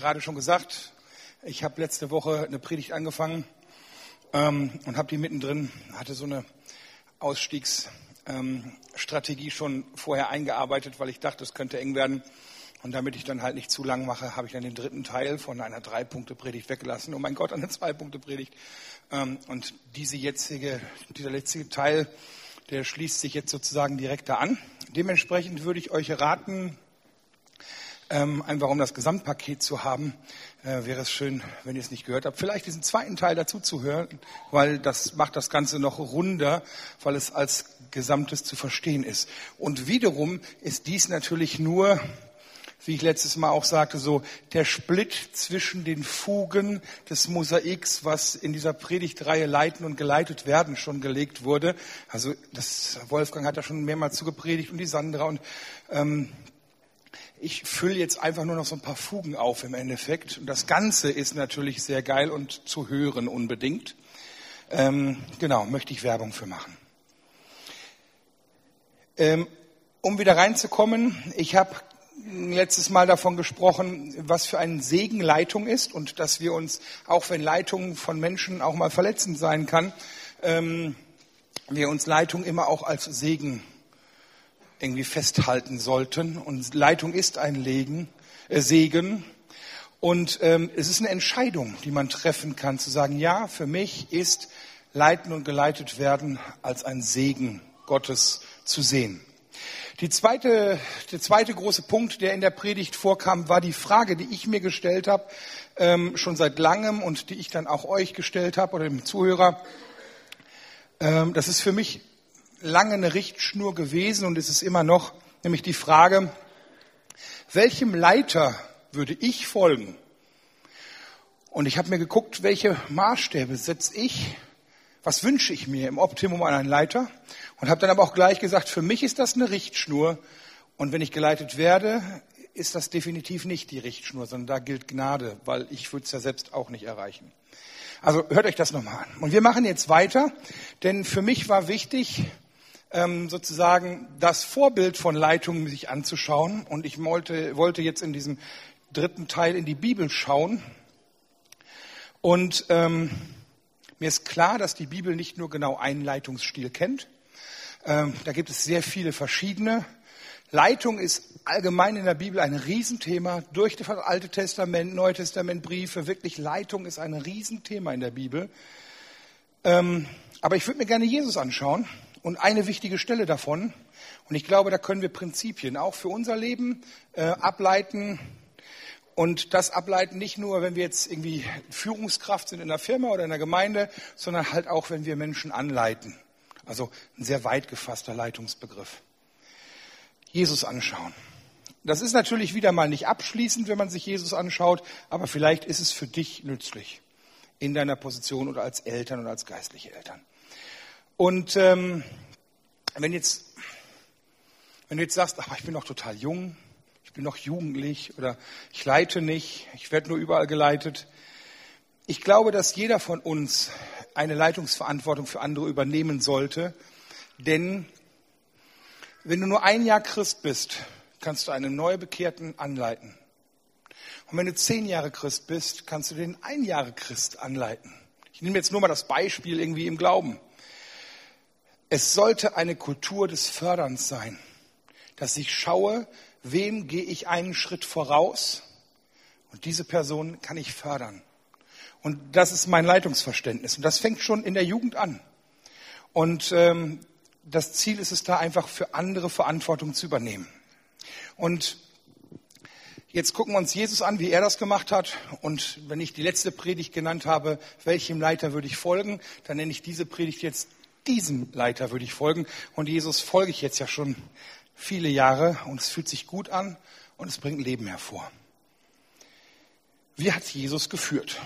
gerade schon gesagt, ich habe letzte Woche eine Predigt angefangen ähm, und habe die mittendrin, hatte so eine Ausstiegsstrategie ähm, schon vorher eingearbeitet, weil ich dachte, es könnte eng werden. Und damit ich dann halt nicht zu lang mache, habe ich dann den dritten Teil von einer Drei-Punkte-Predigt weggelassen. Oh mein Gott, eine Zwei-Punkte-Predigt. Ähm, und diese jetzige, dieser letzte Teil, der schließt sich jetzt sozusagen direkt da an. Dementsprechend würde ich euch raten, ähm, einfach um das Gesamtpaket zu haben, äh, wäre es schön, wenn ihr es nicht gehört habt, vielleicht diesen zweiten Teil dazu zu hören, weil das macht das Ganze noch runder, weil es als Gesamtes zu verstehen ist. Und wiederum ist dies natürlich nur wie ich letztes Mal auch sagte, so der Split zwischen den Fugen des Mosaiks, was in dieser Predigtreihe Leiten und Geleitet werden schon gelegt wurde. Also das Wolfgang hat da schon mehrmals zugepredigt und die Sandra und ähm, ich fülle jetzt einfach nur noch so ein paar Fugen auf im Endeffekt. Und das Ganze ist natürlich sehr geil und zu hören unbedingt. Ähm, genau, möchte ich Werbung für machen. Ähm, um wieder reinzukommen, ich habe letztes Mal davon gesprochen, was für ein Segen Leitung ist und dass wir uns, auch wenn Leitung von Menschen auch mal verletzend sein kann, ähm, wir uns Leitung immer auch als Segen irgendwie festhalten sollten. Und Leitung ist ein Legen, äh, Segen. Und ähm, es ist eine Entscheidung, die man treffen kann, zu sagen, ja, für mich ist Leiten und geleitet werden als ein Segen Gottes zu sehen. Die zweite, der zweite große Punkt, der in der Predigt vorkam, war die Frage, die ich mir gestellt habe, ähm, schon seit langem und die ich dann auch euch gestellt habe oder dem Zuhörer. Ähm, das ist für mich lange eine Richtschnur gewesen und es ist immer noch, nämlich die Frage, welchem Leiter würde ich folgen? Und ich habe mir geguckt, welche Maßstäbe setze ich, was wünsche ich mir im Optimum an einen Leiter und habe dann aber auch gleich gesagt, für mich ist das eine Richtschnur. Und wenn ich geleitet werde, ist das definitiv nicht die Richtschnur, sondern da gilt Gnade, weil ich würde es ja selbst auch nicht erreichen. Also hört euch das nochmal an. Und wir machen jetzt weiter, denn für mich war wichtig, sozusagen das Vorbild von Leitungen sich anzuschauen. Und ich wollte, wollte jetzt in diesem dritten Teil in die Bibel schauen. Und ähm, mir ist klar, dass die Bibel nicht nur genau einen Leitungsstil kennt, ähm, da gibt es sehr viele verschiedene. Leitung ist allgemein in der Bibel ein Riesenthema. Durch das Alte Testament, Neue Testament, Briefe. Wirklich, Leitung ist ein Riesenthema in der Bibel. Ähm, aber ich würde mir gerne Jesus anschauen und eine wichtige Stelle davon. Und ich glaube, da können wir Prinzipien auch für unser Leben äh, ableiten. Und das ableiten nicht nur, wenn wir jetzt irgendwie Führungskraft sind in der Firma oder in der Gemeinde, sondern halt auch, wenn wir Menschen anleiten. Also ein sehr weit gefasster Leitungsbegriff. Jesus anschauen. Das ist natürlich wieder mal nicht abschließend, wenn man sich Jesus anschaut, aber vielleicht ist es für dich nützlich in deiner Position oder als Eltern oder als geistliche Eltern. Und ähm, wenn jetzt, wenn du jetzt sagst, ach, ich bin noch total jung, ich bin noch jugendlich oder ich leite nicht, ich werde nur überall geleitet. Ich glaube, dass jeder von uns eine Leitungsverantwortung für andere übernehmen sollte. Denn wenn du nur ein Jahr Christ bist, kannst du einen Neubekehrten anleiten. Und wenn du zehn Jahre Christ bist, kannst du den ein Jahre Christ anleiten. Ich nehme jetzt nur mal das Beispiel irgendwie im Glauben. Es sollte eine Kultur des Förderns sein, dass ich schaue, wem gehe ich einen Schritt voraus und diese Person kann ich fördern. Und das ist mein Leitungsverständnis. Und das fängt schon in der Jugend an. Und ähm, das Ziel ist es da einfach für andere Verantwortung zu übernehmen. Und jetzt gucken wir uns Jesus an, wie er das gemacht hat. Und wenn ich die letzte Predigt genannt habe, welchem Leiter würde ich folgen, dann nenne ich diese Predigt jetzt diesem Leiter würde ich folgen. Und Jesus folge ich jetzt ja schon viele Jahre und es fühlt sich gut an und es bringt Leben hervor. Wie hat Jesus geführt?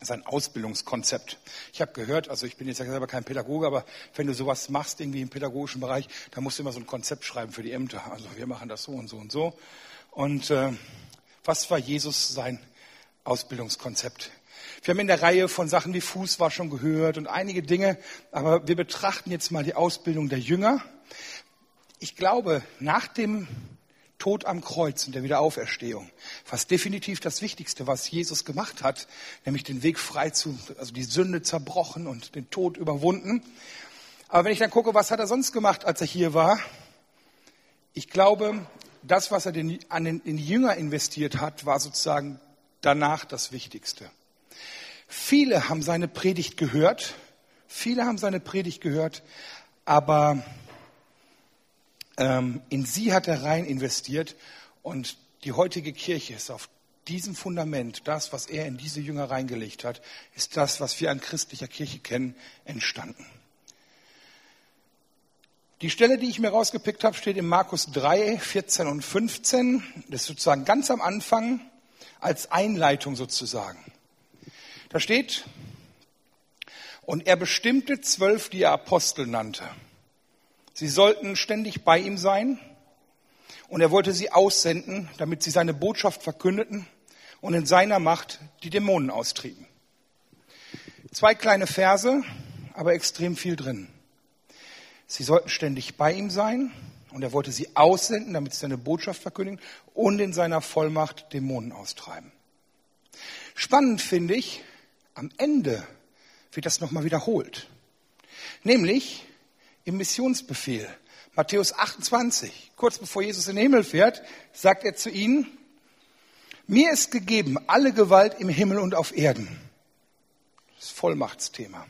sein Ausbildungskonzept. Ich habe gehört, also ich bin jetzt ja selber kein Pädagoge, aber wenn du sowas machst, irgendwie im pädagogischen Bereich, dann musst du immer so ein Konzept schreiben für die Ämter. Also wir machen das so und so und so. Und äh, was war Jesus sein Ausbildungskonzept? Wir haben in der Reihe von Sachen wie Fußwaschung gehört und einige Dinge, aber wir betrachten jetzt mal die Ausbildung der Jünger. Ich glaube, nach dem Tod am Kreuz und der Wiederauferstehung. Fast definitiv das Wichtigste, was Jesus gemacht hat, nämlich den Weg frei zu, also die Sünde zerbrochen und den Tod überwunden. Aber wenn ich dann gucke, was hat er sonst gemacht, als er hier war? Ich glaube, das, was er den, an den, in die Jünger investiert hat, war sozusagen danach das Wichtigste. Viele haben seine Predigt gehört, viele haben seine Predigt gehört, aber ähm, in sie hat er rein investiert und die heutige Kirche ist auf diesem Fundament, das, was er in diese Jünger reingelegt hat, ist das, was wir an christlicher Kirche kennen, entstanden. Die Stelle, die ich mir rausgepickt habe, steht in Markus 3, 14 und 15. Das ist sozusagen ganz am Anfang als Einleitung sozusagen. Da steht, und er bestimmte zwölf, die er Apostel nannte. Sie sollten ständig bei ihm sein und er wollte sie aussenden, damit sie seine Botschaft verkündeten und in seiner Macht die Dämonen austrieben. Zwei kleine Verse, aber extrem viel drin. Sie sollten ständig bei ihm sein und er wollte sie aussenden, damit sie seine Botschaft verkündigen und in seiner Vollmacht Dämonen austreiben. Spannend finde ich, am Ende wird das nochmal wiederholt. Nämlich im Missionsbefehl. Matthäus 28, kurz bevor Jesus in den Himmel fährt, sagt er zu ihnen, mir ist gegeben alle Gewalt im Himmel und auf Erden. Das Vollmachtsthema.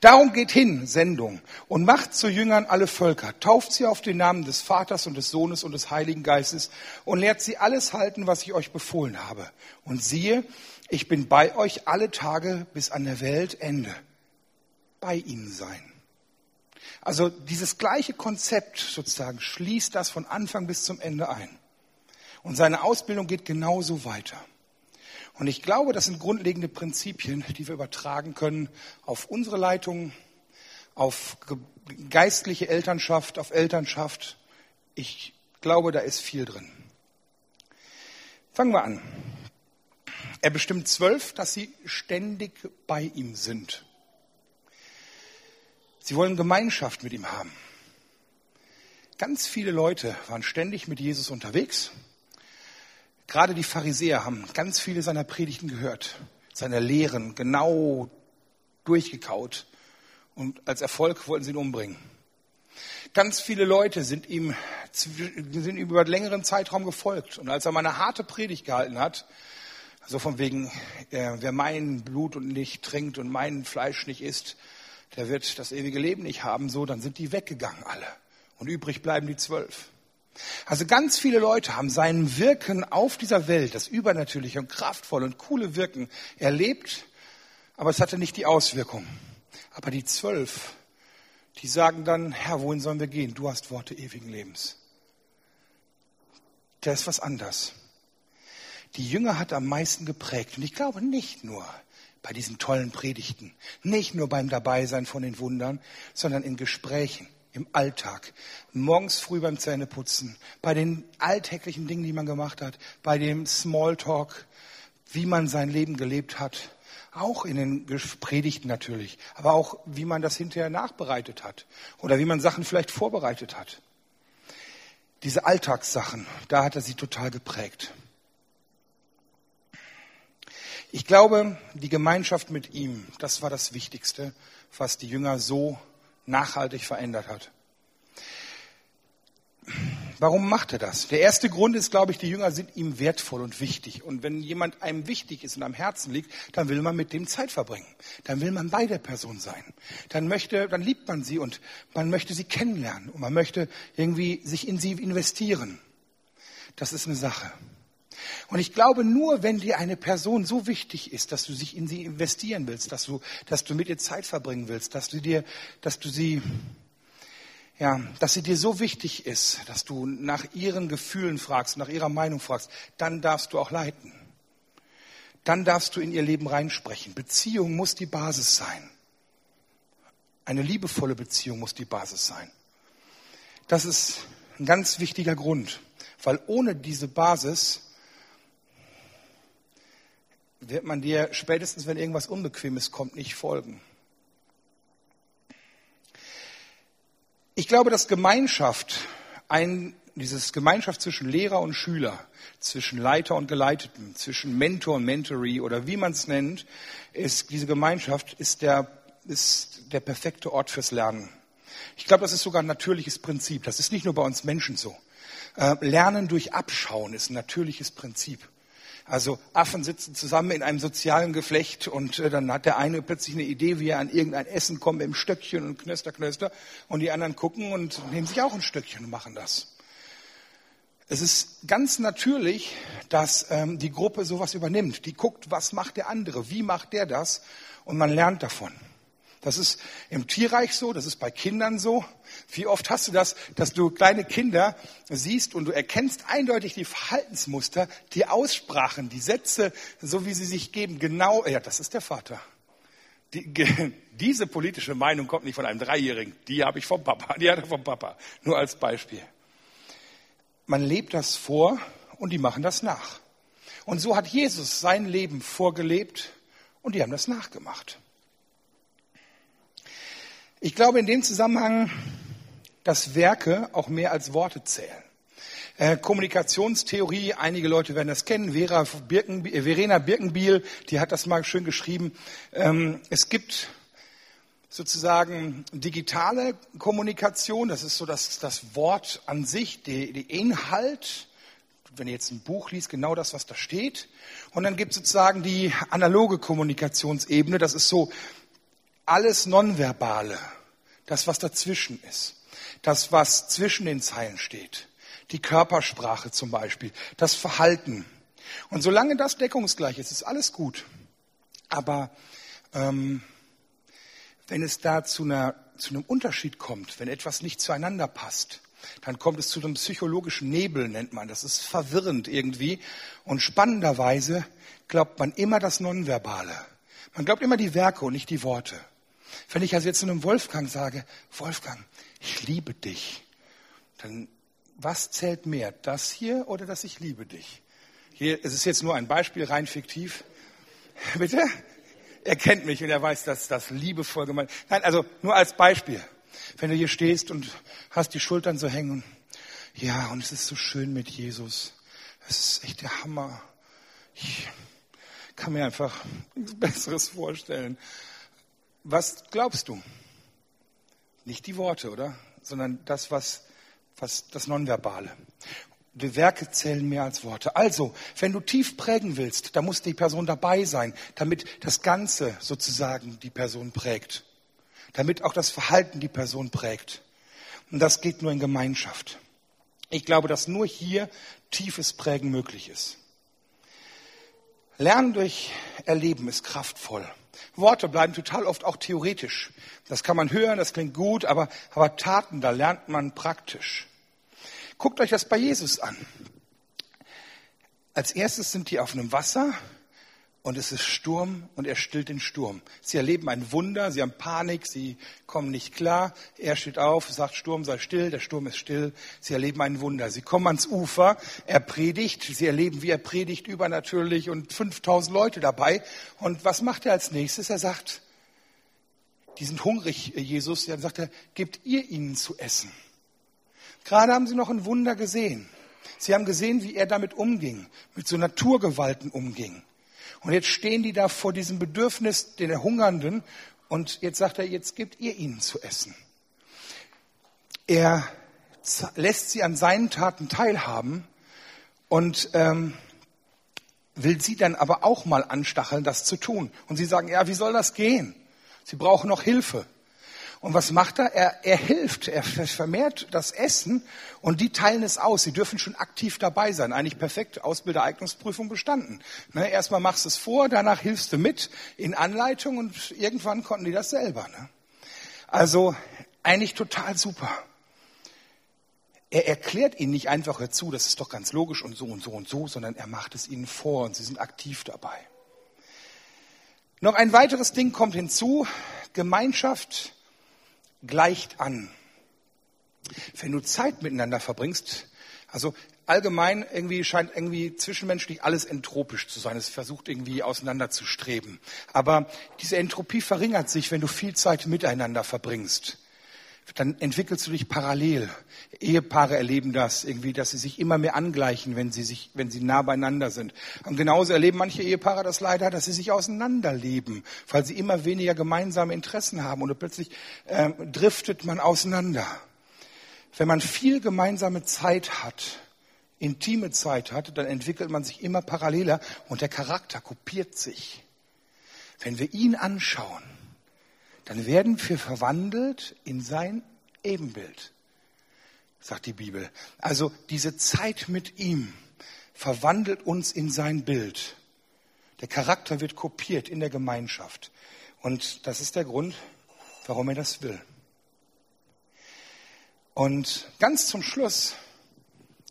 Darum geht hin, Sendung, und macht zu Jüngern alle Völker, tauft sie auf den Namen des Vaters und des Sohnes und des Heiligen Geistes und lehrt sie alles halten, was ich euch befohlen habe. Und siehe, ich bin bei euch alle Tage bis an der Weltende. Bei ihnen sein. Also dieses gleiche Konzept sozusagen schließt das von Anfang bis zum Ende ein. Und seine Ausbildung geht genauso weiter. Und ich glaube, das sind grundlegende Prinzipien, die wir übertragen können auf unsere Leitung, auf geistliche Elternschaft, auf Elternschaft. Ich glaube, da ist viel drin. Fangen wir an. Er bestimmt zwölf, dass sie ständig bei ihm sind. Sie wollen Gemeinschaft mit ihm haben. Ganz viele Leute waren ständig mit Jesus unterwegs. Gerade die Pharisäer haben ganz viele seiner Predigten gehört, seiner Lehren genau durchgekaut und als Erfolg wollten sie ihn umbringen. Ganz viele Leute sind ihm, sind ihm über einen längeren Zeitraum gefolgt. Und als er mal eine harte Predigt gehalten hat, so von wegen, äh, wer mein Blut und nicht trinkt und mein Fleisch nicht isst, der wird das ewige Leben nicht haben, so, dann sind die weggegangen alle. Und übrig bleiben die zwölf. Also ganz viele Leute haben sein Wirken auf dieser Welt, das übernatürliche und kraftvolle und coole Wirken erlebt, aber es hatte nicht die Auswirkung. Aber die zwölf, die sagen dann, Herr, wohin sollen wir gehen? Du hast Worte ewigen Lebens. Da ist was anders. Die Jünger hat am meisten geprägt. Und ich glaube nicht nur bei diesen tollen Predigten, nicht nur beim Dabeisein von den Wundern, sondern in Gesprächen, im Alltag, morgens früh beim Zähneputzen, bei den alltäglichen Dingen, die man gemacht hat, bei dem Smalltalk, wie man sein Leben gelebt hat, auch in den Predigten natürlich, aber auch wie man das hinterher nachbereitet hat oder wie man Sachen vielleicht vorbereitet hat. Diese Alltagssachen, da hat er sie total geprägt. Ich glaube, die Gemeinschaft mit ihm, das war das Wichtigste, was die Jünger so nachhaltig verändert hat. Warum macht er das? Der erste Grund ist, glaube ich, die Jünger sind ihm wertvoll und wichtig. Und wenn jemand einem wichtig ist und am Herzen liegt, dann will man mit dem Zeit verbringen. Dann will man bei der Person sein. Dann möchte, dann liebt man sie und man möchte sie kennenlernen und man möchte irgendwie sich in sie investieren. Das ist eine Sache. Und ich glaube, nur wenn dir eine Person so wichtig ist, dass du sich in sie investieren willst, dass du, dass du mit ihr Zeit verbringen willst, dass du dir, dass du sie, ja, dass sie dir so wichtig ist, dass du nach ihren Gefühlen fragst, nach ihrer Meinung fragst, dann darfst du auch leiten. Dann darfst du in ihr Leben reinsprechen. Beziehung muss die Basis sein. Eine liebevolle Beziehung muss die Basis sein. Das ist ein ganz wichtiger Grund, weil ohne diese Basis wird man dir spätestens, wenn irgendwas Unbequemes kommt, nicht folgen. Ich glaube, dass Gemeinschaft ein dieses Gemeinschaft zwischen Lehrer und Schüler, zwischen Leiter und Geleiteten, zwischen Mentor und Mentoree oder wie man es nennt, ist diese Gemeinschaft ist der, ist der perfekte Ort fürs Lernen. Ich glaube, das ist sogar ein natürliches Prinzip. Das ist nicht nur bei uns Menschen so. Äh, Lernen durch Abschauen ist ein natürliches Prinzip. Also Affen sitzen zusammen in einem sozialen Geflecht und äh, dann hat der eine plötzlich eine Idee, wie er an irgendein Essen kommt im Stöckchen und knöster, knöster und die anderen gucken und nehmen sich auch ein Stöckchen und machen das. Es ist ganz natürlich, dass ähm, die Gruppe sowas übernimmt. Die guckt, was macht der andere, wie macht der das und man lernt davon. Das ist im Tierreich so, das ist bei Kindern so. Wie oft hast du das, dass du kleine Kinder siehst und du erkennst eindeutig die Verhaltensmuster, die Aussprachen, die Sätze, so wie sie sich geben, genau, ja, das ist der Vater. Die, diese politische Meinung kommt nicht von einem Dreijährigen, die habe ich vom Papa, die hat er vom Papa, nur als Beispiel. Man lebt das vor und die machen das nach. Und so hat Jesus sein Leben vorgelebt und die haben das nachgemacht. Ich glaube in dem Zusammenhang, dass Werke auch mehr als Worte zählen. Äh, Kommunikationstheorie, einige Leute werden das kennen, Vera Birken, äh, Verena Birkenbiel, die hat das mal schön geschrieben. Ähm, es gibt sozusagen digitale Kommunikation, das ist so das, das Wort an sich, der Inhalt, wenn ihr jetzt ein Buch liest, genau das, was da steht. Und dann gibt es sozusagen die analoge Kommunikationsebene, das ist so alles Nonverbale, das, was dazwischen ist, das, was zwischen den Zeilen steht, die Körpersprache zum Beispiel, das Verhalten. Und solange das deckungsgleich ist, ist alles gut. Aber ähm, wenn es da zu, einer, zu einem Unterschied kommt, wenn etwas nicht zueinander passt, dann kommt es zu einem psychologischen Nebel, nennt man. Das ist verwirrend irgendwie. Und spannenderweise glaubt man immer das Nonverbale. Man glaubt immer die Werke und nicht die Worte. Wenn ich also jetzt zu einem Wolfgang sage, Wolfgang, ich liebe dich, dann was zählt mehr, das hier oder das ich liebe dich? Hier, es ist jetzt nur ein Beispiel, rein fiktiv. Bitte? Er kennt mich und er weiß, dass das liebevoll gemeint ist. Nein, also nur als Beispiel. Wenn du hier stehst und hast die Schultern so hängen, ja, und es ist so schön mit Jesus. Es ist echt der Hammer. Ich kann mir einfach nichts Besseres vorstellen. Was glaubst du? Nicht die Worte, oder? Sondern das, was, was das Nonverbale. Die Werke zählen mehr als Worte. Also, wenn du tief prägen willst, da muss die Person dabei sein, damit das Ganze sozusagen die Person prägt. Damit auch das Verhalten die Person prägt. Und das geht nur in Gemeinschaft. Ich glaube, dass nur hier tiefes Prägen möglich ist. Lernen durch Erleben ist kraftvoll. Worte bleiben total oft auch theoretisch. Das kann man hören, das klingt gut, aber, aber Taten, da lernt man praktisch. Guckt euch das bei Jesus an. Als erstes sind die auf einem Wasser und es ist Sturm und er stillt den Sturm. Sie erleben ein Wunder, sie haben Panik, sie kommen nicht klar. Er steht auf, sagt Sturm sei still, der Sturm ist still. Sie erleben ein Wunder. Sie kommen ans Ufer, er predigt, sie erleben, wie er predigt übernatürlich und 5000 Leute dabei. Und was macht er als nächstes? Er sagt, die sind hungrig, Jesus. Dann sagt er, gebt ihr ihnen zu essen. Gerade haben sie noch ein Wunder gesehen. Sie haben gesehen, wie er damit umging, mit so Naturgewalten umging. Und jetzt stehen die da vor diesem Bedürfnis der Hungernden und jetzt sagt er, jetzt gebt ihr ihnen zu essen. Er lässt sie an seinen Taten teilhaben und ähm, will sie dann aber auch mal anstacheln, das zu tun. Und sie sagen, ja, wie soll das gehen? Sie brauchen noch Hilfe. Und was macht er? Er, er hilft, er vermehrt das Essen und die teilen es aus. Sie dürfen schon aktiv dabei sein. Eigentlich perfekt, Ausbildereignungsprüfung bestanden. Ne, erstmal machst du es vor, danach hilfst du mit in Anleitung und irgendwann konnten die das selber. Ne? Also eigentlich total super. Er erklärt ihnen nicht einfach, hör zu, das ist doch ganz logisch und so und so und so, sondern er macht es ihnen vor und sie sind aktiv dabei. Noch ein weiteres Ding kommt hinzu. Gemeinschaft gleicht an. Wenn du Zeit miteinander verbringst, also allgemein irgendwie scheint irgendwie zwischenmenschlich alles entropisch zu sein. Es versucht irgendwie auseinanderzustreben. Aber diese Entropie verringert sich, wenn du viel Zeit miteinander verbringst. Dann entwickelst du dich parallel. Ehepaare erleben das irgendwie, dass sie sich immer mehr angleichen, wenn sie sich, wenn sie nah beieinander sind. Und genauso erleben manche Ehepaare das leider, dass sie sich auseinanderleben, weil sie immer weniger gemeinsame Interessen haben und plötzlich äh, driftet man auseinander. Wenn man viel gemeinsame Zeit hat, intime Zeit hat, dann entwickelt man sich immer paralleler und der Charakter kopiert sich. Wenn wir ihn anschauen, dann werden wir verwandelt in sein Ebenbild, sagt die Bibel. Also diese Zeit mit ihm verwandelt uns in sein Bild. Der Charakter wird kopiert in der Gemeinschaft. Und das ist der Grund, warum er das will. Und ganz zum Schluss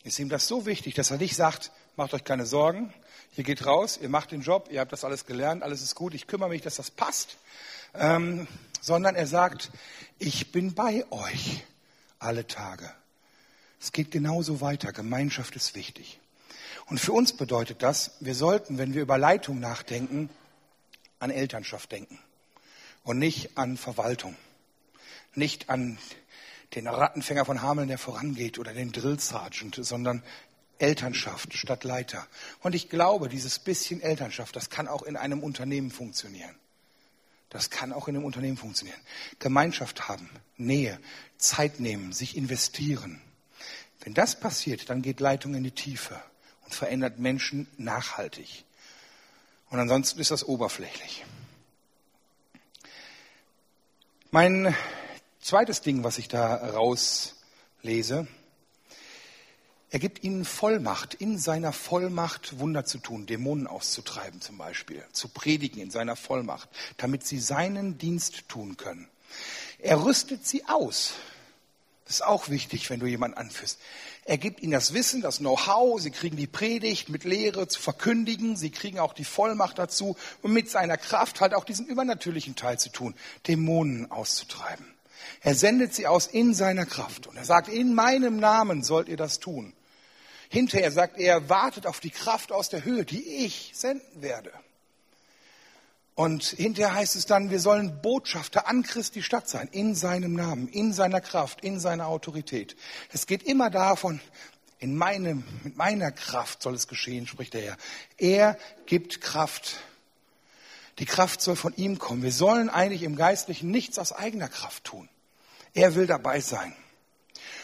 ist ihm das so wichtig, dass er nicht sagt, macht euch keine Sorgen, ihr geht raus, ihr macht den Job, ihr habt das alles gelernt, alles ist gut, ich kümmere mich, dass das passt, ähm, sondern er sagt, ich bin bei euch alle Tage. Es geht genauso weiter. Gemeinschaft ist wichtig. Und für uns bedeutet das, wir sollten, wenn wir über Leitung nachdenken, an Elternschaft denken und nicht an Verwaltung, nicht an den Rattenfänger von Hameln, der vorangeht, oder den Drill Sergeant, sondern Elternschaft statt Leiter. Und ich glaube, dieses bisschen Elternschaft, das kann auch in einem Unternehmen funktionieren. Das kann auch in einem Unternehmen funktionieren. Gemeinschaft haben, Nähe, Zeit nehmen, sich investieren. Wenn das passiert, dann geht Leitung in die Tiefe und verändert Menschen nachhaltig. Und ansonsten ist das oberflächlich. Mein zweites Ding, was ich da rauslese, er gibt ihnen Vollmacht, in seiner Vollmacht Wunder zu tun, Dämonen auszutreiben zum Beispiel, zu predigen in seiner Vollmacht, damit sie seinen Dienst tun können. Er rüstet sie aus. Das ist auch wichtig, wenn du jemanden anführst. Er gibt ihnen das Wissen, das Know-how, sie kriegen die Predigt mit Lehre zu verkündigen, sie kriegen auch die Vollmacht dazu und mit seiner Kraft halt auch diesen übernatürlichen Teil zu tun, Dämonen auszutreiben. Er sendet sie aus in seiner Kraft und er sagt, in meinem Namen sollt ihr das tun. Hinterher sagt er, wartet auf die Kraft aus der Höhe, die ich senden werde. Und hinterher heißt es dann, wir sollen Botschafter an Christi Stadt sein, in seinem Namen, in seiner Kraft, in seiner Autorität. Es geht immer davon, in meinem, mit meiner Kraft soll es geschehen, spricht der Herr. Er gibt Kraft. Die Kraft soll von ihm kommen. Wir sollen eigentlich im Geistlichen nichts aus eigener Kraft tun. Er will dabei sein.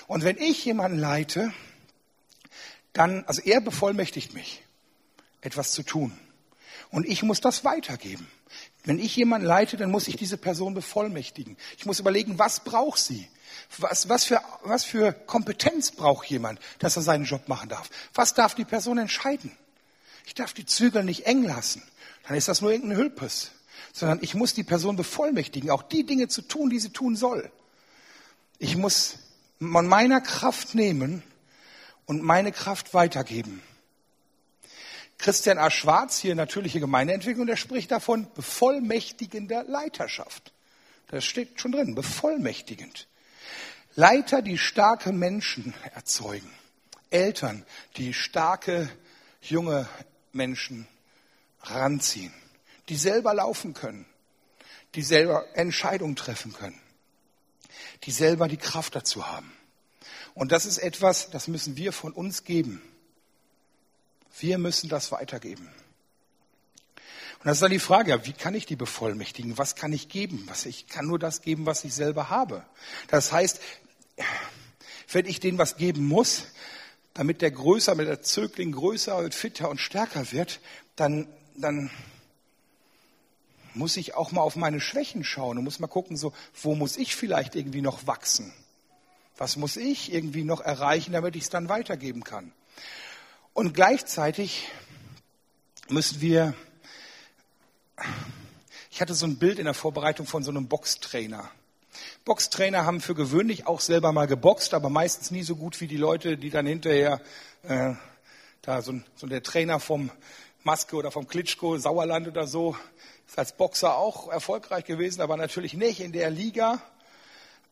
Und wenn ich jemanden leite, dann, also er bevollmächtigt mich, etwas zu tun. Und ich muss das weitergeben. Wenn ich jemanden leite, dann muss ich diese Person bevollmächtigen. Ich muss überlegen, was braucht sie? Was, was, für, was für Kompetenz braucht jemand, dass er seinen Job machen darf? Was darf die Person entscheiden? Ich darf die Zügel nicht eng lassen. Dann ist das nur irgendein Hülpes. Sondern ich muss die Person bevollmächtigen, auch die Dinge zu tun, die sie tun soll. Ich muss von meiner Kraft nehmen und meine Kraft weitergeben. Christian A. Schwarz, hier natürliche Gemeindeentwicklung, der spricht davon bevollmächtigender Leiterschaft. Das steht schon drin, bevollmächtigend. Leiter, die starke Menschen erzeugen. Eltern, die starke junge Menschen ranziehen, die selber laufen können, die selber Entscheidungen treffen können, die selber die Kraft dazu haben. Und das ist etwas, das müssen wir von uns geben. Wir müssen das weitergeben. Und das ist dann die Frage, wie kann ich die bevollmächtigen? Was kann ich geben? Was, ich kann nur das geben, was ich selber habe. Das heißt, wenn ich denen was geben muss, damit der größer, damit der Zögling größer und fitter und stärker wird, dann, dann muss ich auch mal auf meine Schwächen schauen und muss mal gucken, so, wo muss ich vielleicht irgendwie noch wachsen? Was muss ich irgendwie noch erreichen, damit ich es dann weitergeben kann? Und gleichzeitig müssen wir, ich hatte so ein Bild in der Vorbereitung von so einem Boxtrainer. Boxtrainer haben für gewöhnlich auch selber mal geboxt, aber meistens nie so gut wie die Leute, die dann hinterher, äh, da so, so der Trainer vom Maske oder vom Klitschko, Sauerland oder so, ist als Boxer auch erfolgreich gewesen, aber natürlich nicht in der Liga.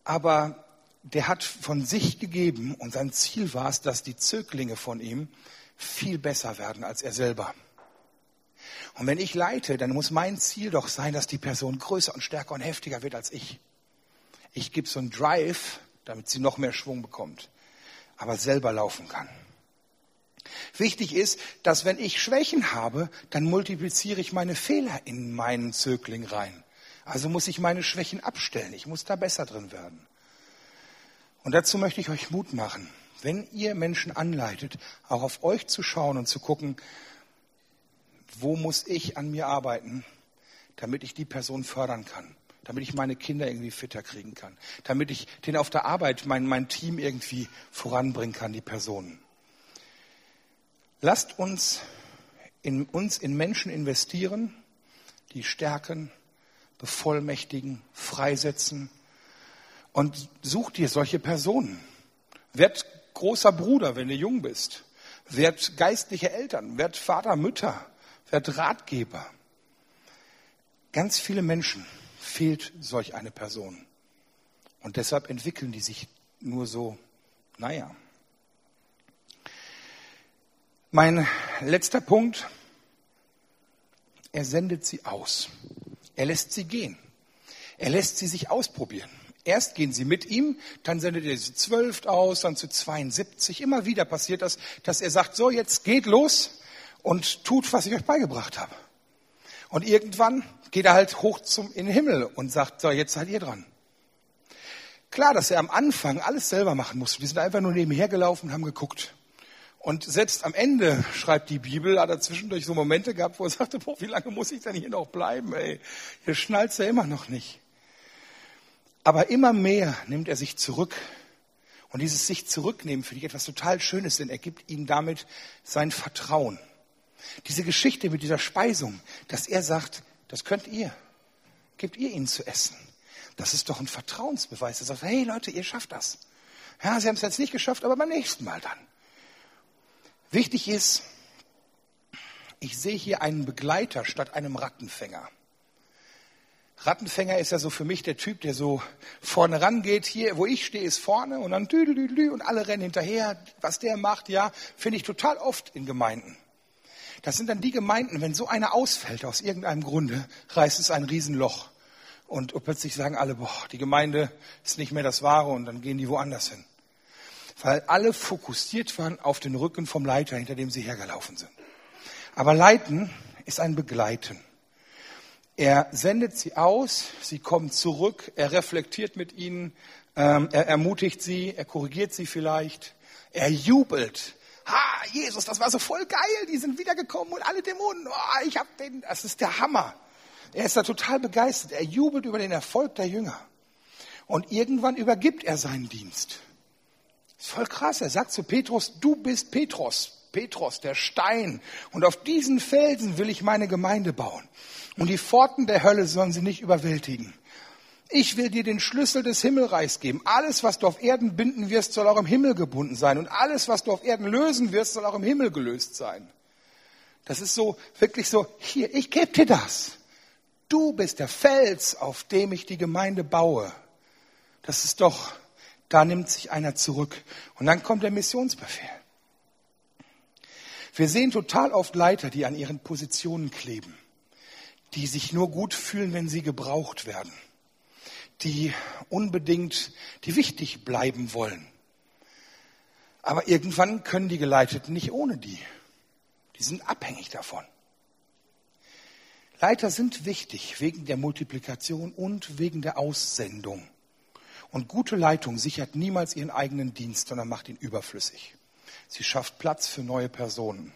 Aber der hat von sich gegeben und sein Ziel war es, dass die Zöglinge von ihm viel besser werden als er selber. Und wenn ich leite, dann muss mein Ziel doch sein, dass die Person größer und stärker und heftiger wird als ich. Ich gebe so einen Drive, damit sie noch mehr Schwung bekommt, aber selber laufen kann. Wichtig ist, dass wenn ich Schwächen habe, dann multipliziere ich meine Fehler in meinen Zögling rein. Also muss ich meine Schwächen abstellen. Ich muss da besser drin werden. Und dazu möchte ich euch Mut machen, wenn ihr Menschen anleitet, auch auf euch zu schauen und zu gucken, wo muss ich an mir arbeiten, damit ich die Person fördern kann, damit ich meine Kinder irgendwie fitter kriegen kann, damit ich den auf der Arbeit, mein, mein Team irgendwie voranbringen kann, die Personen. Lasst uns in, uns in Menschen investieren, die stärken, bevollmächtigen, freisetzen und such dir solche Personen. Werd großer Bruder, wenn du jung bist. Werd geistliche Eltern, werd Vater, Mütter, werd Ratgeber. Ganz viele Menschen fehlt solch eine Person. Und deshalb entwickeln die sich nur so, naja. Mein letzter Punkt, er sendet sie aus. Er lässt sie gehen. Er lässt sie sich ausprobieren. Erst gehen sie mit ihm, dann sendet er sie zwölf aus, dann zu 72. Immer wieder passiert das, dass er sagt, so jetzt geht los und tut, was ich euch beigebracht habe. Und irgendwann geht er halt hoch zum, in den Himmel und sagt, so jetzt seid ihr dran. Klar, dass er am Anfang alles selber machen musste. Wir sind einfach nur nebenher gelaufen und haben geguckt. Und selbst am Ende, schreibt die Bibel, hat er zwischendurch so Momente gehabt, wo er sagte, boah, wie lange muss ich denn hier noch bleiben, ey? Hier schnallt er immer noch nicht. Aber immer mehr nimmt er sich zurück. Und dieses sich zurücknehmen finde ich etwas total Schönes, denn er gibt ihm damit sein Vertrauen. Diese Geschichte mit dieser Speisung, dass er sagt, das könnt ihr, gebt ihr ihnen zu essen. Das ist doch ein Vertrauensbeweis. Er sagt, hey Leute, ihr schafft das. Ja, sie haben es jetzt nicht geschafft, aber beim nächsten Mal dann. Wichtig ist, ich sehe hier einen Begleiter statt einem Rattenfänger. Rattenfänger ist ja so für mich der Typ, der so vorne rangeht. Hier, wo ich stehe, ist vorne und dann düdelüdelü und alle rennen hinterher. Was der macht, ja, finde ich total oft in Gemeinden. Das sind dann die Gemeinden, wenn so einer ausfällt aus irgendeinem Grunde, reißt es ein Riesenloch. Und plötzlich sagen alle, boah, die Gemeinde ist nicht mehr das Wahre und dann gehen die woanders hin. Weil alle fokussiert waren auf den Rücken vom Leiter, hinter dem sie hergelaufen sind. Aber Leiten ist ein Begleiten. Er sendet sie aus, sie kommen zurück, er reflektiert mit ihnen, ähm, er ermutigt sie, er korrigiert sie vielleicht, er jubelt. Ha, Jesus, das war so voll geil, die sind wiedergekommen und alle Dämonen, oh, ich hab den, das ist der Hammer. Er ist da total begeistert, er jubelt über den Erfolg der Jünger. Und irgendwann übergibt er seinen Dienst. Das ist voll krass, er sagt zu Petrus, du bist Petrus, Petros, der Stein. Und auf diesen Felsen will ich meine Gemeinde bauen. Und die Pforten der Hölle sollen sie nicht überwältigen. Ich will dir den Schlüssel des Himmelreichs geben. Alles, was du auf Erden binden wirst, soll auch im Himmel gebunden sein. Und alles, was du auf Erden lösen wirst, soll auch im Himmel gelöst sein. Das ist so, wirklich so, hier, ich gebe dir das. Du bist der Fels, auf dem ich die Gemeinde baue. Das ist doch, da nimmt sich einer zurück. Und dann kommt der Missionsbefehl. Wir sehen total oft Leiter, die an ihren Positionen kleben, die sich nur gut fühlen, wenn sie gebraucht werden, die unbedingt, die wichtig bleiben wollen. Aber irgendwann können die Geleiteten nicht ohne die. Die sind abhängig davon. Leiter sind wichtig wegen der Multiplikation und wegen der Aussendung. Und gute Leitung sichert niemals ihren eigenen Dienst, sondern macht ihn überflüssig. Sie schafft Platz für neue Personen.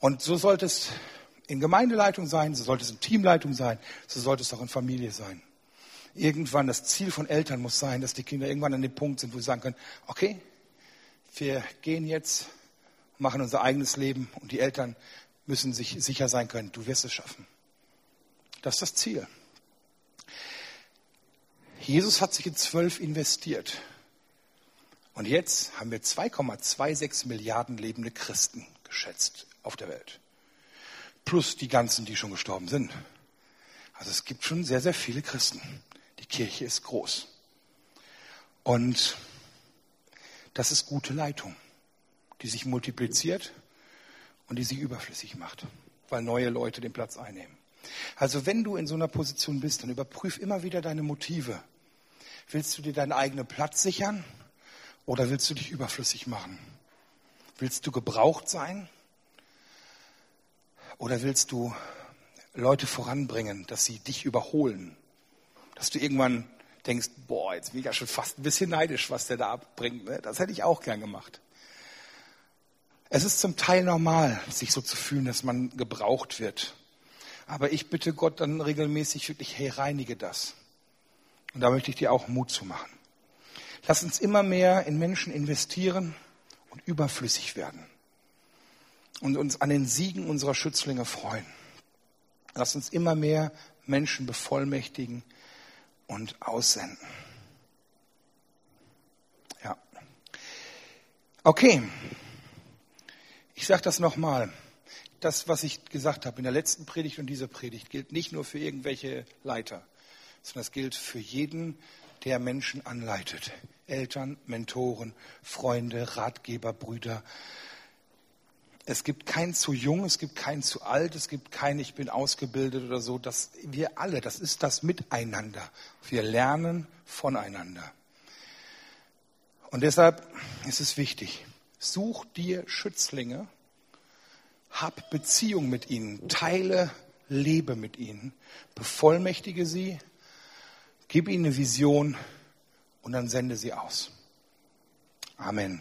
Und so sollte es in Gemeindeleitung sein, so sollte es in Teamleitung sein, so sollte es auch in Familie sein. Irgendwann das Ziel von Eltern muss sein, dass die Kinder irgendwann an dem Punkt sind, wo sie sagen können, okay, wir gehen jetzt, machen unser eigenes Leben und die Eltern müssen sich sicher sein können, du wirst es schaffen. Das ist das Ziel. Jesus hat sich in zwölf investiert. Und jetzt haben wir 2,26 Milliarden lebende Christen geschätzt auf der Welt. Plus die ganzen, die schon gestorben sind. Also es gibt schon sehr, sehr viele Christen. Die Kirche ist groß. Und das ist gute Leitung, die sich multipliziert und die sich überflüssig macht, weil neue Leute den Platz einnehmen. Also wenn du in so einer Position bist, dann überprüf immer wieder deine Motive. Willst du dir deinen eigenen Platz sichern oder willst du dich überflüssig machen? Willst du gebraucht sein oder willst du Leute voranbringen, dass sie dich überholen? Dass du irgendwann denkst, boah, jetzt bin ich ja schon fast ein bisschen neidisch, was der da abbringt. Ne? Das hätte ich auch gern gemacht. Es ist zum Teil normal, sich so zu fühlen, dass man gebraucht wird. Aber ich bitte Gott dann regelmäßig wirklich, hey, reinige das. Und da möchte ich dir auch Mut zu machen. Lass uns immer mehr in Menschen investieren und überflüssig werden. Und uns an den Siegen unserer Schützlinge freuen. Lass uns immer mehr Menschen bevollmächtigen und aussenden. Ja. Okay. Ich sage das nochmal. Das, was ich gesagt habe in der letzten Predigt und dieser Predigt, gilt nicht nur für irgendwelche Leiter, sondern es gilt für jeden, der Menschen anleitet. Eltern, Mentoren, Freunde, Ratgeber, Brüder. Es gibt kein zu jung, es gibt kein zu alt, es gibt kein ich bin ausgebildet oder so. Das, wir alle, das ist das Miteinander. Wir lernen voneinander. Und deshalb ist es wichtig, such dir Schützlinge, hab Beziehung mit ihnen, teile, lebe mit ihnen, bevollmächtige sie, gib ihnen eine Vision und dann sende sie aus. Amen.